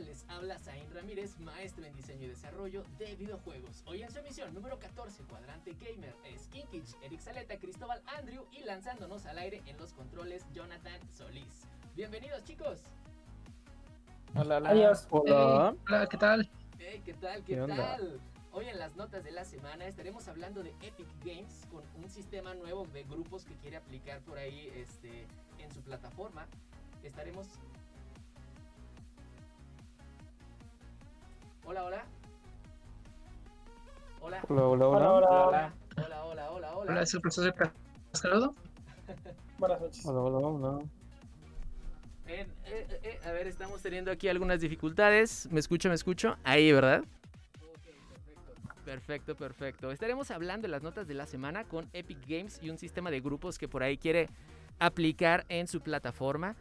Les habla Zain Ramírez, maestro en diseño y desarrollo de videojuegos. Hoy en su emisión número 14, Cuadrante Gamer, es Kinkich, Eric Saleta, Cristóbal Andrew y lanzándonos al aire en los controles, Jonathan Solís. Bienvenidos chicos. Hola, hola. Adiós. Hola. Hola, ¿qué tal? Hey, ¿qué tal? ¿Qué, ¿Qué onda? tal? Hoy en las notas de la semana estaremos hablando de Epic Games con un sistema nuevo de grupos que quiere aplicar por ahí este, en su plataforma. Estaremos... Hola, hola. Hola. Hola, hola, Hola, hola. hola. Hola, hola, hola, hola. Hola, es el profesor de Cascarodo. Buenas noches. Hola, hola, hola. Eh, eh, eh, a ver, estamos teniendo aquí algunas dificultades. ¿Me escucho, me escucho? Ahí, ¿verdad? Perfecto, perfecto. Estaremos hablando en las notas de la semana con Epic Games y un sistema de grupos que por ahí quiere aplicar en su plataforma.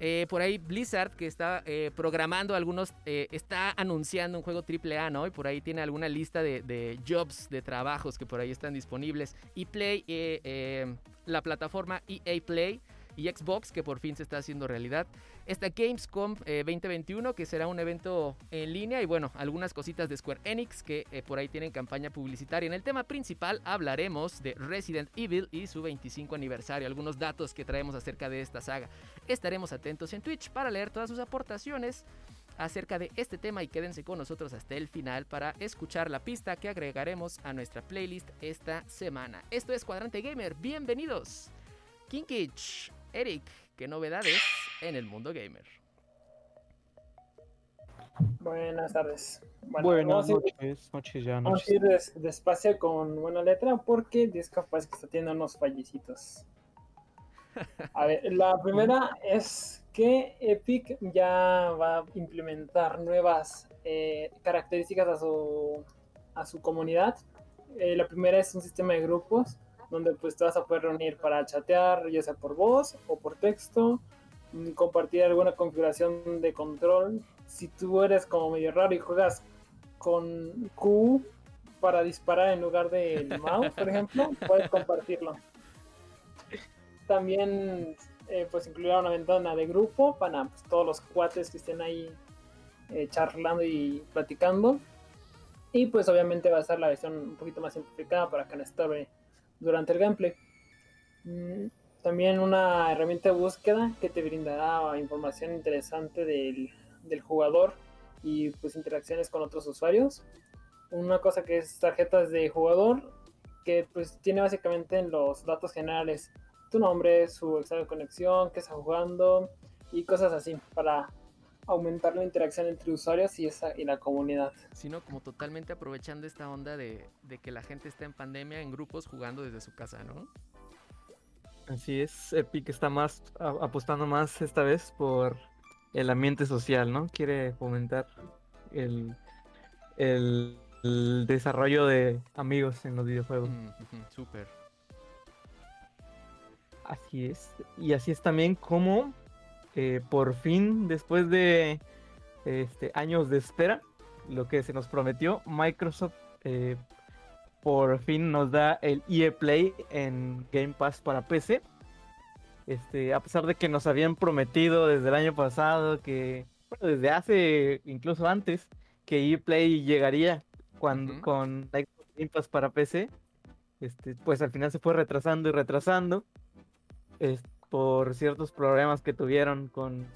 Eh, por ahí Blizzard, que está eh, programando algunos, eh, está anunciando un juego AAA, ¿no? Y por ahí tiene alguna lista de, jobs, de trabajos que por ahí están disponibles. Y Play, eh, eh, la plataforma EA Play y Xbox, que por fin se está haciendo realidad. Está Gamescom eh, 2021, que será un evento en línea. Y bueno, algunas cositas de Square Enix que eh, por ahí tienen campaña publicitaria. En el tema principal hablaremos de Resident Evil y su 25 aniversario. Algunos datos que traemos acerca de esta saga. Estaremos atentos en Twitch para leer todas sus aportaciones acerca de este tema y quédense con nosotros hasta el final para escuchar la pista que agregaremos a nuestra playlist esta semana. Esto es Cuadrante Gamer, bienvenidos. Kinkich, Eric, ¿qué novedades en el mundo gamer? Buenas tardes. Bueno, Buenas ir, noches, noches ya, vamos a ir des- despacio con buena letra porque Discord parece que está teniendo unos fallecitos. A ver, la primera es que Epic ya va a implementar nuevas eh, características a su, a su comunidad. Eh, la primera es un sistema de grupos donde pues te vas a poder reunir para chatear, ya sea por voz o por texto, mm, compartir alguna configuración de control. Si tú eres como medio raro y juegas con Q para disparar en lugar del mouse, por ejemplo, puedes compartirlo. También eh, pues incluirá una ventana de grupo para pues, todos los cuates que estén ahí eh, charlando y platicando. Y pues obviamente va a ser la versión un poquito más simplificada para que no estorbe durante el gameplay. Mm, También una herramienta de búsqueda que te brindará información interesante del, del jugador y pues interacciones con otros usuarios. Una cosa que es tarjetas de jugador que pues tiene básicamente en los datos generales tu nombre, su estado de conexión, qué está jugando y cosas así para aumentar la interacción entre usuarios y, esa, y la comunidad. Sino como totalmente aprovechando esta onda de, de que la gente está en pandemia en grupos jugando desde su casa, ¿no? Así es, Epic está más a- apostando más esta vez por el ambiente social, ¿no? Quiere fomentar el, el, el desarrollo de amigos en los videojuegos. Mm, ujú, Súper. Así es. Y así es también como eh, por fin, después de este, años de espera, lo que se nos prometió, Microsoft eh, por fin nos da el EA Play en Game Pass para PC. Este, a pesar de que nos habían prometido desde el año pasado que, bueno, desde hace, incluso antes, que EA Play llegaría cuando, Ujú. con Game Pass para PC, este, pues al final se fue retrasando y retrasando es por ciertos problemas que tuvieron con,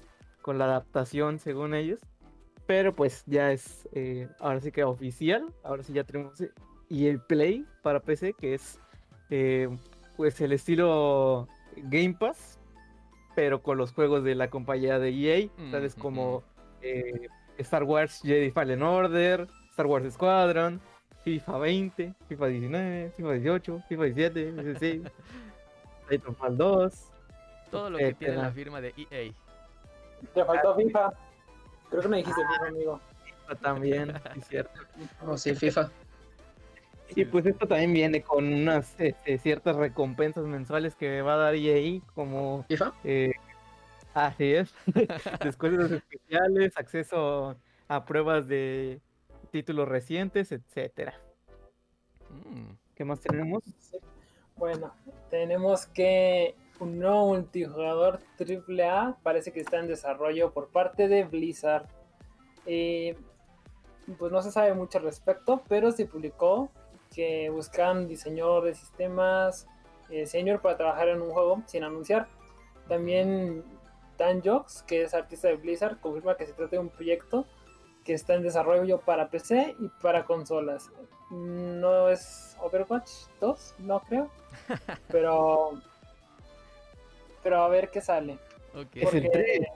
con la adaptación, según ellos. Pero pues ya es, eh, ahora sí que oficial, ahora sí ya tenemos eh, y el Play para PC, que es eh, pues el estilo Game Pass, pero con los juegos de la compañía de EA, Mm, tales ujú. como eh, Star Wars Jedi Fallen Order, Star Wars Squadron, FIFA 20, FIFA 19, FIFA 18, FIFA 17, 16, Titanfall 2, Todo lo que tiene la firma de EA. Te faltó FIFA. Creo que me dijiste FIFA, amigo. También, sí, cierto. Oh, sí, FIFA. Y pues esto también viene con unas este, ciertas recompensas mensuales que va a dar EA, como FIFA. eh, así es, descuentos especiales, acceso a pruebas de títulos recientes, etcétera. Mm, ¿Qué más tenemos? Bueno, tenemos que un nuevo multijugador AAA parece que está en desarrollo por parte de Blizzard. Eh, pues no se sabe mucho al respecto, pero se publicó que buscan diseñador de sistemas eh, senior para trabajar en un juego sin anunciar. También Dan Jox, que es artista de Blizzard, confirma que se trata de un proyecto que está en desarrollo para PC y para consolas. No es Overwatch 2, no creo. Pero. Pero a ver qué sale. ok. Es el Porque- tres.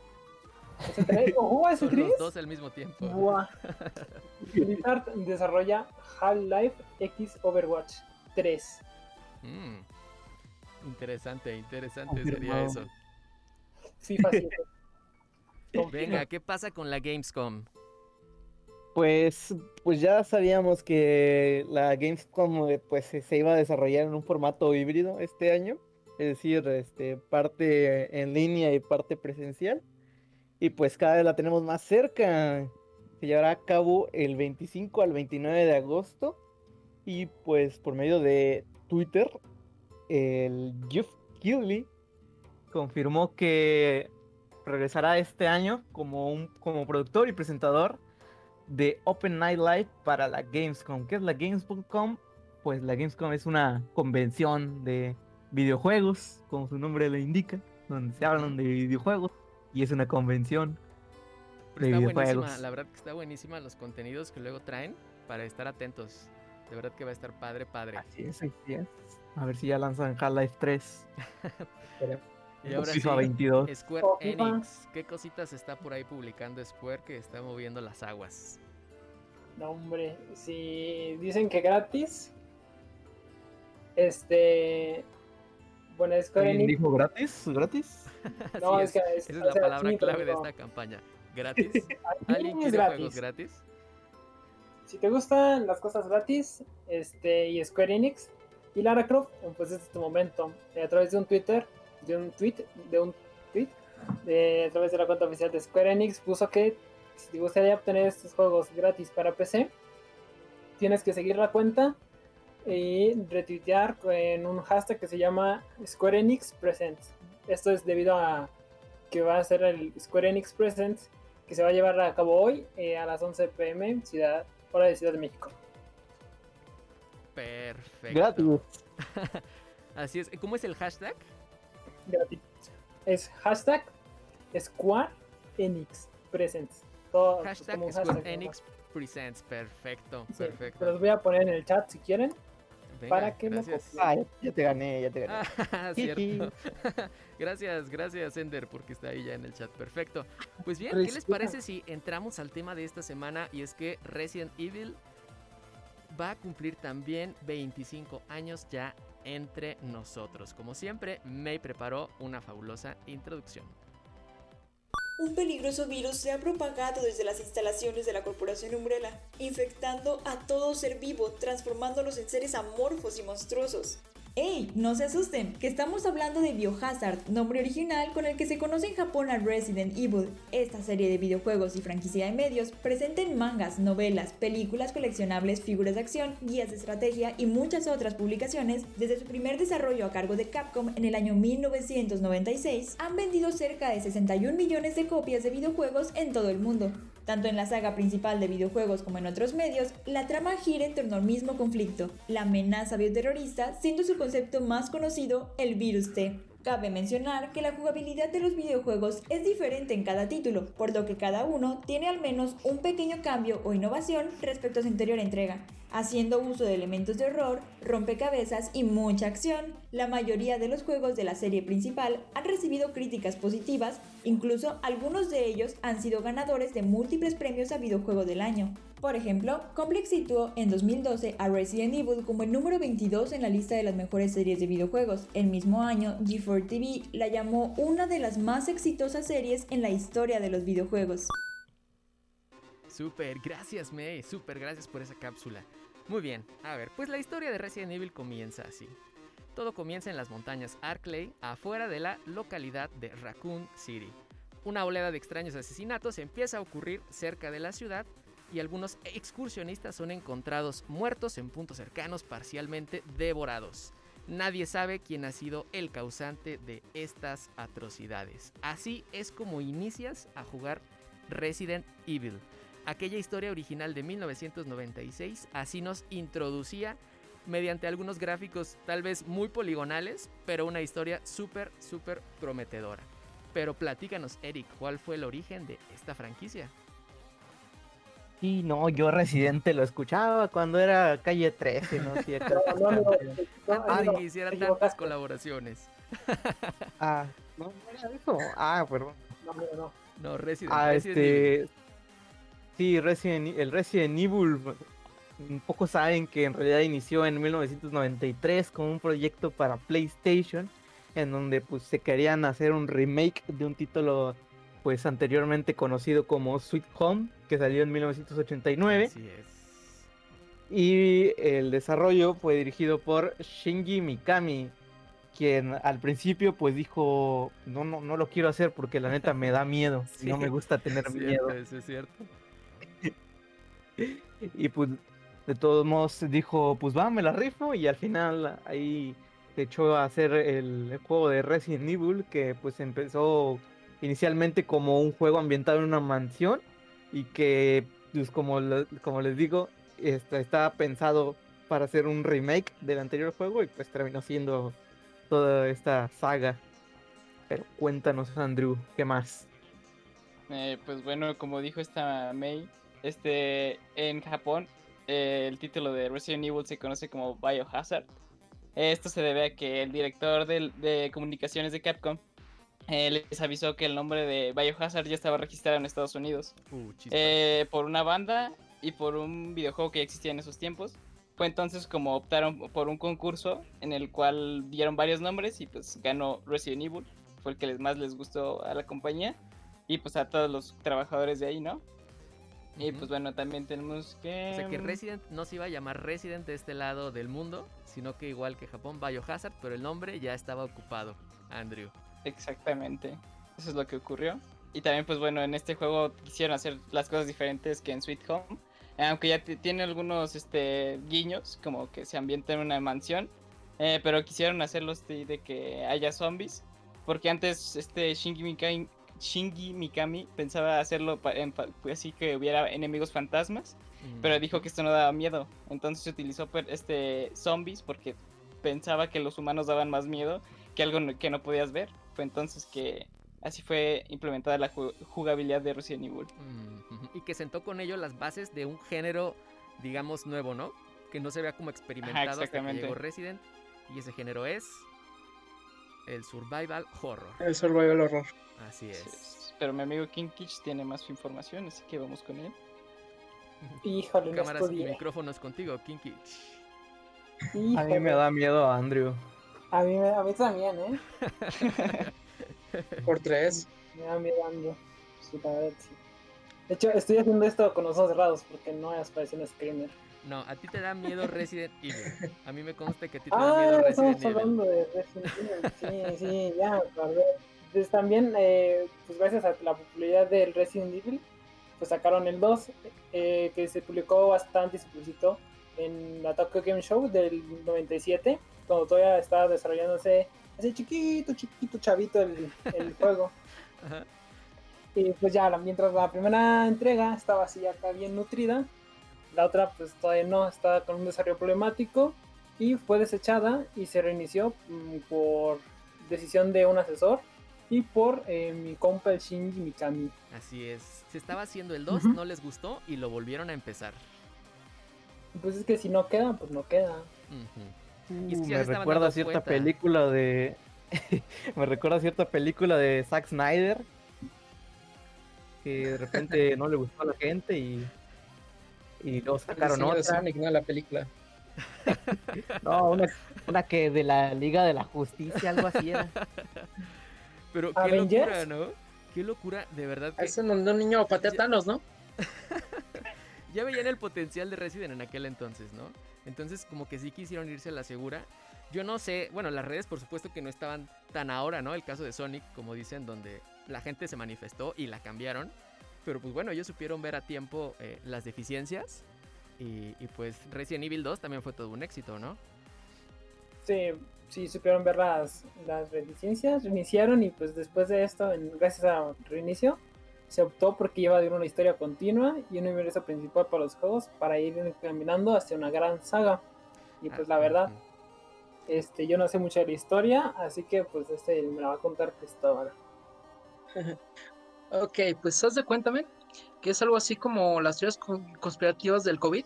¿Es el 3? ¿Oh, es el Son los 3? dos al mismo tiempo. Buah. Blizzard desarrolla Half-Life X Overwatch 3. Mm, Interesante, interesante Confirmado. sería eso. FIFA 7. Venga, ¿qué pasa con la Gamescom? Pues, pues ya sabíamos que la Gamescom eh, pues, se iba a desarrollar en un formato híbrido este año, es decir, este, parte en línea y parte presencial. Y pues cada vez la tenemos más cerca. Se llevará a cabo el 25 al 29 de agosto. Y pues por medio de Twitter, el Jeff Keighley confirmó que regresará este año como, un, como productor y presentador de Open Night Live para la Gamescom. ¿Qué es la Gamescom? Pues la Gamescom es una convención de videojuegos, como su nombre lo indica, donde se hablan de videojuegos y es una convención Pero de está buenísima, videojuegos. la verdad que está buenísima los contenidos que luego traen para estar atentos. De verdad que va a estar padre, padre. Así es, así es. A ver si ya lanzan Half-Life 3. Y ahora sí, FIFA 22. Square Oh. Enix. ¿Qué cositas está por ahí publicando Square que está moviendo las aguas? No, hombre. Si dicen que gratis. Este. Bueno, Square ¿Alguien Enix. dijo gratis? ¿Gratis? No, Así es que es- Esa es la sea, palabra sí, clave de pero esta campaña. ¿Gratis? aquí ¿Alguien es quiere juegos gratis. gratis? Si te gustan las cosas gratis, este, y Square Enix y Lara Croft, pues este es tu momento. A través de un Twitter, de un tweet, de un tweet, de, a través de la cuenta oficial de Square Enix, puso que si te gustaría obtener estos juegos gratis para PC, tienes que seguir la cuenta y retuitear en un hashtag que se llama Square Enix Presents. Esto es debido a que va a ser el Square Enix Presents que se va a llevar a cabo hoy eh, a las 11 pm, ciudad, hora de Ciudad de México. Perfecto. Gratis. Así es. ¿Cómo es el hashtag? Gratis. Es hashtag Square Enix Presents. Todo Hashtag Square hashtag, ¿no? Enix Presents. Perfecto, Sí, perfecto. Se los voy a poner en el chat si quieren. Venga, para gracias. copien. Ah, ya, te gané, ya te gané. Ah, cierto. gracias, gracias, Ender, porque está ahí ya en el chat. Perfecto. Pues bien, ¿qué les parece si entramos al tema de esta semana? Y es que Resident Evil va a cumplir también 25 años ya entre nosotros. Como siempre, May preparó una fabulosa introducción. Un peligroso virus se ha propagado desde las instalaciones de la corporación Umbrella, infectando a todo ser vivo, transformándolos en seres amorfos y monstruosos. ¡Ey! No se asusten, que estamos hablando de Biohazard, nombre original con el que se conoce en Japón a Resident Evil. Esta serie de videojuegos y franquicia de medios presenta en mangas, novelas, películas coleccionables, figuras de acción, guías de estrategia y muchas otras publicaciones, desde su primer desarrollo a cargo de Capcom en el año 1996, han vendido cerca de 61 millones de copias de videojuegos en todo el mundo. Tanto en la saga principal de videojuegos como en otros medios, la trama gira en torno mismo conflicto, la amenaza bioterrorista, siendo su concepto más conocido el virus T. Cabe mencionar que la jugabilidad de los videojuegos es diferente en cada título, por lo que cada uno tiene al menos un pequeño cambio o innovación respecto a su anterior entrega. Haciendo uso de elementos de horror, rompecabezas y mucha acción. La mayoría de los juegos de la serie principal han recibido críticas positivas, incluso algunos de ellos han sido ganadores de múltiples premios a videojuego del año. Por ejemplo, Complex situó en 2012 a Resident Evil como el número 22 en la lista de las mejores series de videojuegos. El mismo año, G4 TV la llamó una de las más exitosas series en la historia de los videojuegos. Súper, gracias May, súper gracias por esa cápsula. Muy bien, a ver, pues la historia de Resident Evil comienza así. Todo comienza en las montañas Arklay, afuera de la localidad de Raccoon City. Una oleada de extraños asesinatos empieza a ocurrir cerca de la ciudad y algunos excursionistas son encontrados muertos en puntos cercanos, parcialmente devorados. Nadie sabe quién ha sido el causante de estas atrocidades. Así es como inicias a jugar Resident Evil aquella historia original de 1996 así nos introducía mediante algunos gráficos tal vez muy poligonales, pero una historia súper, súper prometedora. Pero platícanos, Eric, ¿cuál fue el origen de esta franquicia? Sí, no, yo Residente lo escuchaba cuando era calle 13, ¿no? Sí, acá- Antes de que hicieran tantas colaboraciones. ah, no, no era eso. Ah, perdón. No, no, no. No, Resident, Ah, Resident Evil. Sí, Resident, el Resident Evil. Un poco saben que en realidad inició en 1993 con un proyecto para PlayStation, en donde pues se querían hacer un remake de un título pues anteriormente conocido como Sweet Home, que salió en 1989. Así es. Y el desarrollo fue dirigido por Shinji Mikami, quien al principio pues dijo, no, no, no lo quiero hacer porque la neta me da miedo, Sí, no me gusta tener miedo. eso es cierto. Y pues de todos modos dijo, pues va, me la rifo y al final ahí se echó a hacer el, juego de Resident Evil que pues empezó inicialmente como un juego ambientado en una mansión y que pues como, como les digo, estaba pensado para hacer un remake del anterior juego y pues terminó siendo toda esta saga. Pero cuéntanos Andrew, ¿qué más? Eh, pues bueno, como dijo esta May, este, en Japón eh, el título de Resident Evil se conoce como Biohazard. Esto se debe a que el director de comunicaciones de Capcom eh, les avisó que el nombre de Biohazard ya estaba registrado en Estados Unidos Uh, eh, por una banda y por un videojuego que ya existía en esos tiempos. Fue entonces como optaron por un concurso en el cual dieron varios nombres y pues ganó Resident Evil. Fue el que les- más les gustó a la compañía y pues a todos los trabajadores de ahí, ¿no? Y pues bueno, también tenemos que... O sea que mm, Resident no se iba a llamar Resident de este lado del mundo, sino que igual que Japón, Biohazard, pero el nombre ya estaba ocupado. Andrew. Exactamente. Eso es lo que ocurrió. Y también, pues bueno, en este juego quisieron hacer las cosas diferentes que en Sweet Home. Aunque ya tiene algunos este, guiños, como que se ambienta en una mansión. eh, pero quisieron hacerlos de, de que haya zombies. Porque antes este Shinji Mikami, Shinji Mikami pensaba hacerlo en así que hubiera enemigos fantasmas. Pero Mm, dijo que esto no daba miedo. Entonces utilizó per- este zombies porque pensaba que los humanos daban más miedo que algo no- que no podías ver. Fue entonces que así fue implementada la ju- jugabilidad de Resident Evil. mm. Y que sentó con ello las bases de un género, digamos, nuevo, ¿no? Que no se vea como experimentado hasta que llegó Resident. Y ese género es el survival horror. El survival horror. Así es. Sí, Pero mi amigo King Kitch tiene más información, así que vamos con él. Híjole, no Cámaras y micrófonos contigo, Kinky. A mí me da miedo Andrew. A mí, me- a mí también, ¿eh? Por tres. Me da miedo Andrew. Sí, la verdad, sí. De hecho, estoy haciendo esto con los ojos cerrados porque no es parecido un screamer. No, a ti te da miedo Resident Evil. A mí me consta que a ti te da Ah, miedo estamos Resident Evil. hablando de Resident Evil. Sí, sí, ya acordé. Pues también, eh, pues gracias a la popularidad del Resident Evil, pues sacaron el 2, eh, que se publicó bastante y se publicitó en la Tokyo Game Show del 97, cuando todavía estaba desarrollándose ese chiquito, chiquito chavito el, el juego. Ajá. Y pues ya, mientras la primera entrega estaba así acá bien nutrida, la otra pues todavía no, estaba con un desarrollo problemático y fue desechada y se reinició mm, por decisión de un asesor y por eh, mi compa el Shinji Mikami. Así es. Se estaba haciendo el 2, Ujú. no les gustó y lo volvieron a empezar. Pues es que si no queda, pues no queda. Ujú. Y es que Uh, ya se me recuerda a cierta cuenta. película de. me recuerda a cierta película de Zack Snyder. Que de repente no le gustó a la gente y. Y luego sacaron de. Sonic, no la película. No, una, una que de la Liga de la Justicia, algo así era. Pero qué ¿Avengers? locura, ¿no? Qué locura, de verdad. que Es un, un niño patea Thanos, ¿no? ya veían el potencial de Resident en aquel entonces, ¿no? Entonces, como que sí quisieron irse a la segura. Yo no sé, bueno, las redes por supuesto que no estaban tan ahora, ¿no? El caso de Sonic, como dicen, donde la gente se manifestó y la cambiaron. Pero pues bueno, ellos supieron ver a tiempo eh, las deficiencias. Y, y, pues Resident Evil 2 también fue todo un éxito, ¿no? Sí, sí supieron ver las, las deficiencias, reiniciaron y pues después de esto, en- gracias a reinicio, se optó porque iba a haber una historia continua y un universo principal para los juegos para ir caminando hacia una gran saga. Y pues la Ah, verdad, este, yo no sé mucho de la historia, así que pues este me la va a contar Cristóbal. Ok, pues haz de cuéntame que es algo así como las teorías con- conspirativas del COVID,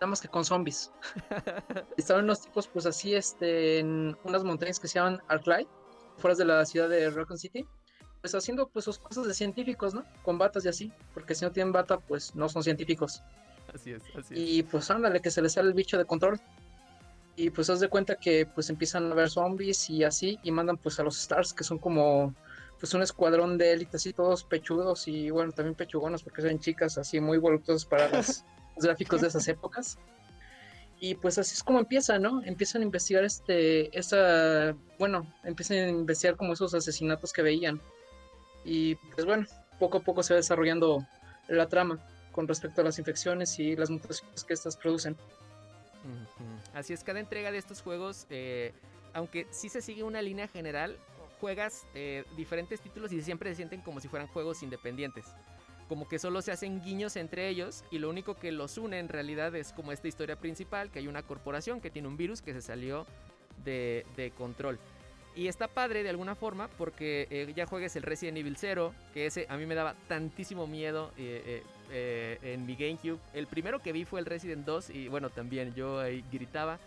nada más que con zombies. Estaban unos tipos, pues así, este, en unas montañas que se llaman Arclight, fuera de la ciudad de Raccoon City, pues haciendo pues sus cosas de científicos, ¿no? Con batas y así, porque si no tienen bata, pues no son científicos. Así es, así es. Y pues ándale, que se les sale el bicho de control. Y pues haz de cuenta que pues empiezan a ver zombies y así, y mandan pues a los Stars, que son como pues un escuadrón de élite así, todos pechudos y bueno, también pechugonas, porque son chicas así muy voluptuosas para los, los gráficos de esas épocas. Y pues así es como empieza, ¿no? Empiezan a investigar este, esa, bueno, empiezan a investigar como esos asesinatos que veían. Y pues bueno, poco a poco se va desarrollando la trama con respecto a las infecciones y las mutaciones que estas producen. Así es, cada entrega de estos juegos, eh, aunque sí se sigue una línea general, juegas eh, diferentes títulos y siempre se sienten como si fueran juegos independientes. Como que solo se hacen guiños entre ellos y lo único que los une en realidad es como esta historia principal, que hay una corporación que tiene un virus que se salió de, de control. Y está padre de alguna forma porque eh, ya juegues el Resident Evil 0, que ese a mí me daba tantísimo miedo eh, eh, eh, en mi GameCube. El primero que vi fue el Resident 2 y bueno, también yo ahí gritaba.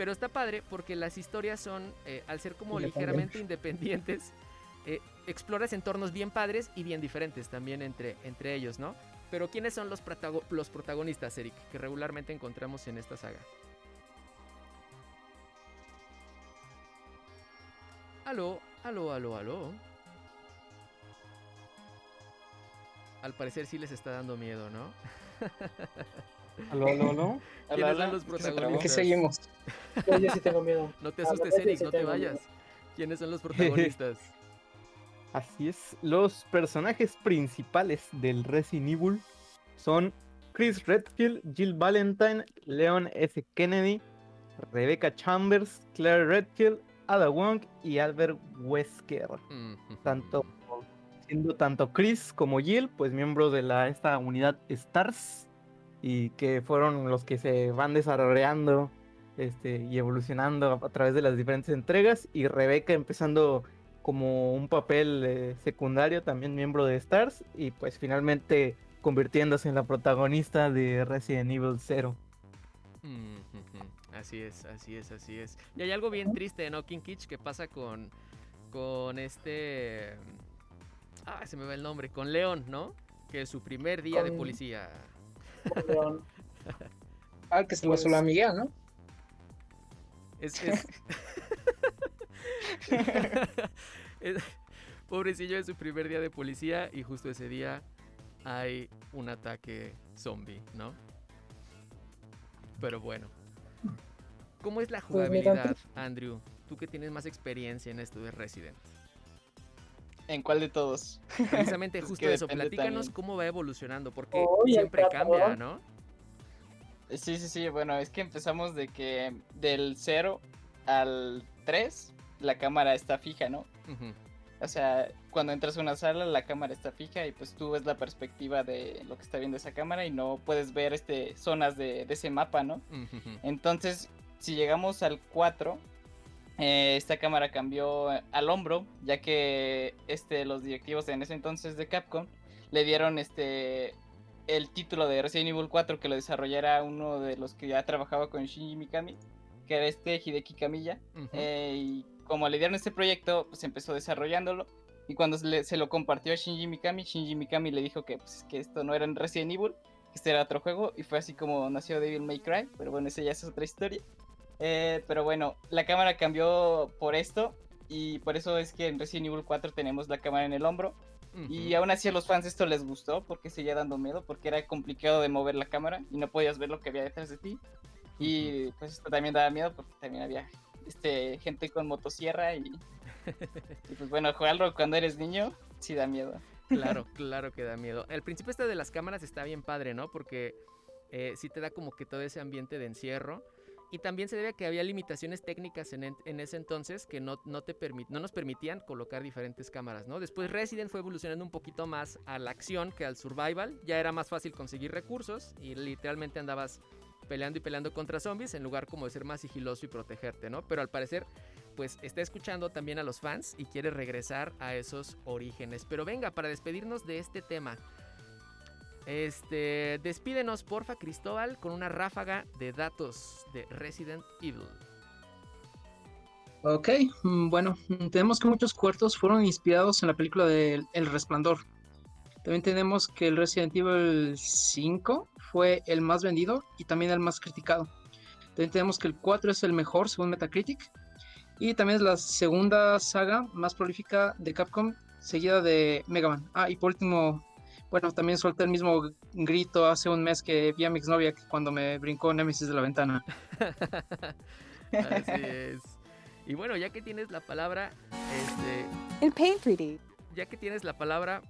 Pero está padre porque las historias son, eh, al ser como ligeramente independientes, eh, exploras entornos bien padres y bien diferentes también entre, entre ellos, ¿no? Pero ¿quiénes son los, protago- los protagonistas, Eric, que regularmente encontramos en esta saga? Aló, aló, aló, aló. Al parecer sí les está dando miedo, ¿no? Aló, aló, aló. ¿Quiénes son los es que se ¿En protagonistas? qué seguimos? Yo, yo sí tengo miedo. No te asustes, Eric, sí no te vayas. miedo. ¿Quiénes son los protagonistas? Así es, los personajes principales del Resident Evil son Chris Redfield, Jill Valentine, Leon S. Kennedy, Rebecca Chambers, Claire Redfield, Ada Wong y Albert Wesker. Mm, Tanto, siendo tanto Chris como Jill, pues miembros de la, esta unidad STARS y que fueron los que se van desarrollando este, y evolucionando a, a través de las diferentes entregas y Rebecca empezando como un papel eh, secundario, también miembro de Stars, y pues finalmente convirtiéndose en la protagonista de Resident Evil 0. Mm, ujú. Así es, así es, así es. Y hay algo bien triste, ¿no, King Kitch? Que pasa con, con este... Ah, se me va el nombre. Con León, ¿no? Que es su primer día de policía. León. Ah, que se lo Pues- solo a Miguel, ¿no? Es, es... Es- Pobrecillo es su primer día de policía y justo ese día hay un ataque zombie, ¿no? Pero bueno. ¿Cómo es la Pues jugabilidad, Andrew? Tú que tienes más experiencia en esto de Resident. ¿En cuál de todos? Precisamente Es justo eso, platícanos también. cómo va evolucionando, porque siempre cambia. ¿no? Sí, sí, sí, bueno, es que empezamos de que del 0 al 3 la cámara está fija, ¿no? O sea, cuando entras a una sala la cámara está fija y pues tú ves la perspectiva de lo que está viendo esa cámara y no puedes ver este zonas de, de ese mapa, ¿no? Entonces, si llegamos al 4, eh, esta cámara cambió eh, al hombro, ya que este, los directivos en ese entonces de Capcom le dieron este el título de Resident Evil 4 que lo desarrollara uno de los que ya trabajaba con Shinji Mikami, que era este Hideki Kamiya. Eh, y como le dieron este proyecto, pues empezó desarrollándolo. Y cuando se, le- se lo compartió a Shinji Mikami, Shinji Mikami le dijo que, pues, que esto no era en Resident Evil, que este era otro juego. Y fue así como nació Devil May Cry. Pero bueno, esa ya es otra historia. Eh, pero bueno, la cámara cambió por esto. Y por eso es que en Resident Evil 4 tenemos la cámara en el hombro. Y Ujú. aún así a los fans esto les gustó porque seguía dando miedo, porque era complicado de mover la cámara y no podías ver lo que había detrás de ti. Y pues esto también daba miedo porque también había este, gente con motosierra y, y pues bueno, jugarlo cuando eres niño sí da miedo. Claro, claro que da miedo. El principio este de las cámaras está bien padre, ¿no? Porque eh, sí te da como que todo ese ambiente de encierro. Y también se debe a que había limitaciones técnicas en, en- ese entonces que no, no, te permit- no nos permitían colocar diferentes cámaras, ¿no? Después Resident fue evolucionando un poquito más a la acción que al survival. Ya era más fácil conseguir recursos y literalmente andabas peleando y peleando contra zombies en lugar como de ser más sigiloso y protegerte, ¿no? Pero al parecer pues está escuchando también a los fans y quiere regresar a esos orígenes. Pero venga, para despedirnos de este tema, este, despídenos porfa Cristóbal con una ráfaga de datos de Resident Evil. Ok, mm, bueno, tenemos que muchos cuartos fueron inspirados en la película de El Resplandor. También tenemos que el Resident Evil 5 fue el más vendido y también el más criticado. También tenemos que el 4 es el mejor según Metacritic. Y también es la segunda saga más prolífica de Capcom, seguida de Mega Man. Ah, y por último, bueno, también solté el mismo grito hace un mes que vi a mi exnovia cuando me brincó Nemesis de la ventana. Así es. Y bueno, ya que tienes la palabra, este, El Pain 3D. ya que tienes la palabra,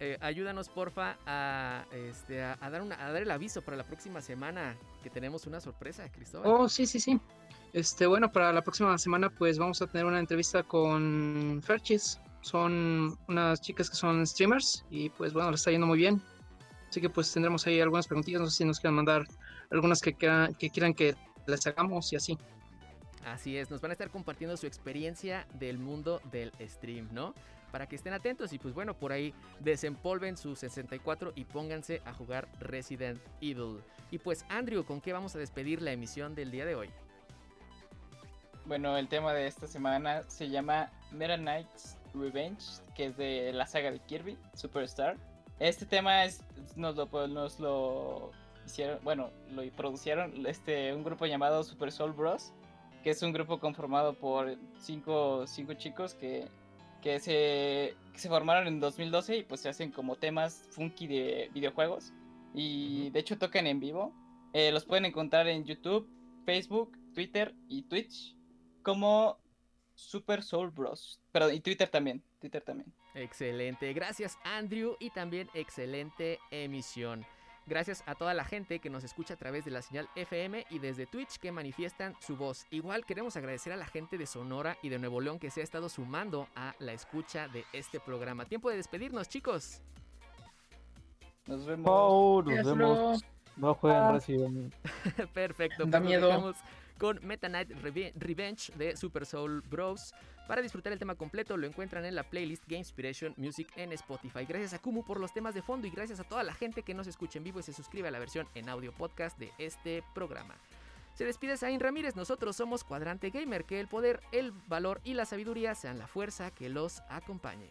eh, ayúdanos porfa a, este, a, a dar una, a dar el aviso para la próxima semana que tenemos una sorpresa, Cristóbal. Oh, sí, sí, sí. Este, bueno, para la próxima semana, pues vamos a tener una entrevista con Ferchis. Son unas chicas que son streamers y pues bueno, les está yendo muy bien. Así que pues tendremos ahí algunas preguntillas. No sé si nos quieran mandar algunas que, quieran- que quieran que les hagamos y así. Así es, nos van a estar compartiendo su experiencia del mundo del stream, ¿no? Para que estén atentos y pues bueno, por ahí desempolven su 64 y pónganse a jugar Resident Evil. Y pues Andrew, ¿con qué vamos a despedir la emisión del día de hoy? Bueno, el tema de esta semana se llama Meta Knight's Revenge, que es de la saga de Kirby, Superstar. Este tema es, nos lo, nos lo hicieron, bueno, lo producieron este, un grupo llamado Super Soul Bros, que es un grupo conformado por cinco, cinco chicos que, que, se, que se formaron en 2012 y pues se hacen como temas funky de videojuegos. Y de hecho tocan en vivo. Eh, los pueden encontrar en YouTube, Facebook, Twitter y Twitch como Super Soul Bros. Perdón, y Twitter también. Twitter también. Excelente, gracias Andrew y también excelente emisión. Gracias a toda la gente que nos escucha a través de la señal FM y desde Twitch que manifiestan su voz. Igual queremos agradecer a la gente de Sonora y de Nuevo León que se ha estado sumando a la escucha de este programa. Tiempo de despedirnos, chicos. Nos vemos. Oh, nos vemos. No jueguen Ah. Perfecto, Da pues miedo. dejamos con Meta Knight Revenge de Super Soul Bros. Para disfrutar el tema completo lo encuentran en la playlist Game Inspiration Music en Spotify. Gracias a Kumu por los temas de fondo y gracias a toda la gente que nos escucha en vivo y se suscribe a la versión en audio podcast de este programa. Se despide Sain Ramírez, nosotros somos Cuadrante Gamer, que el poder, el valor y la sabiduría sean la fuerza que los acompañe.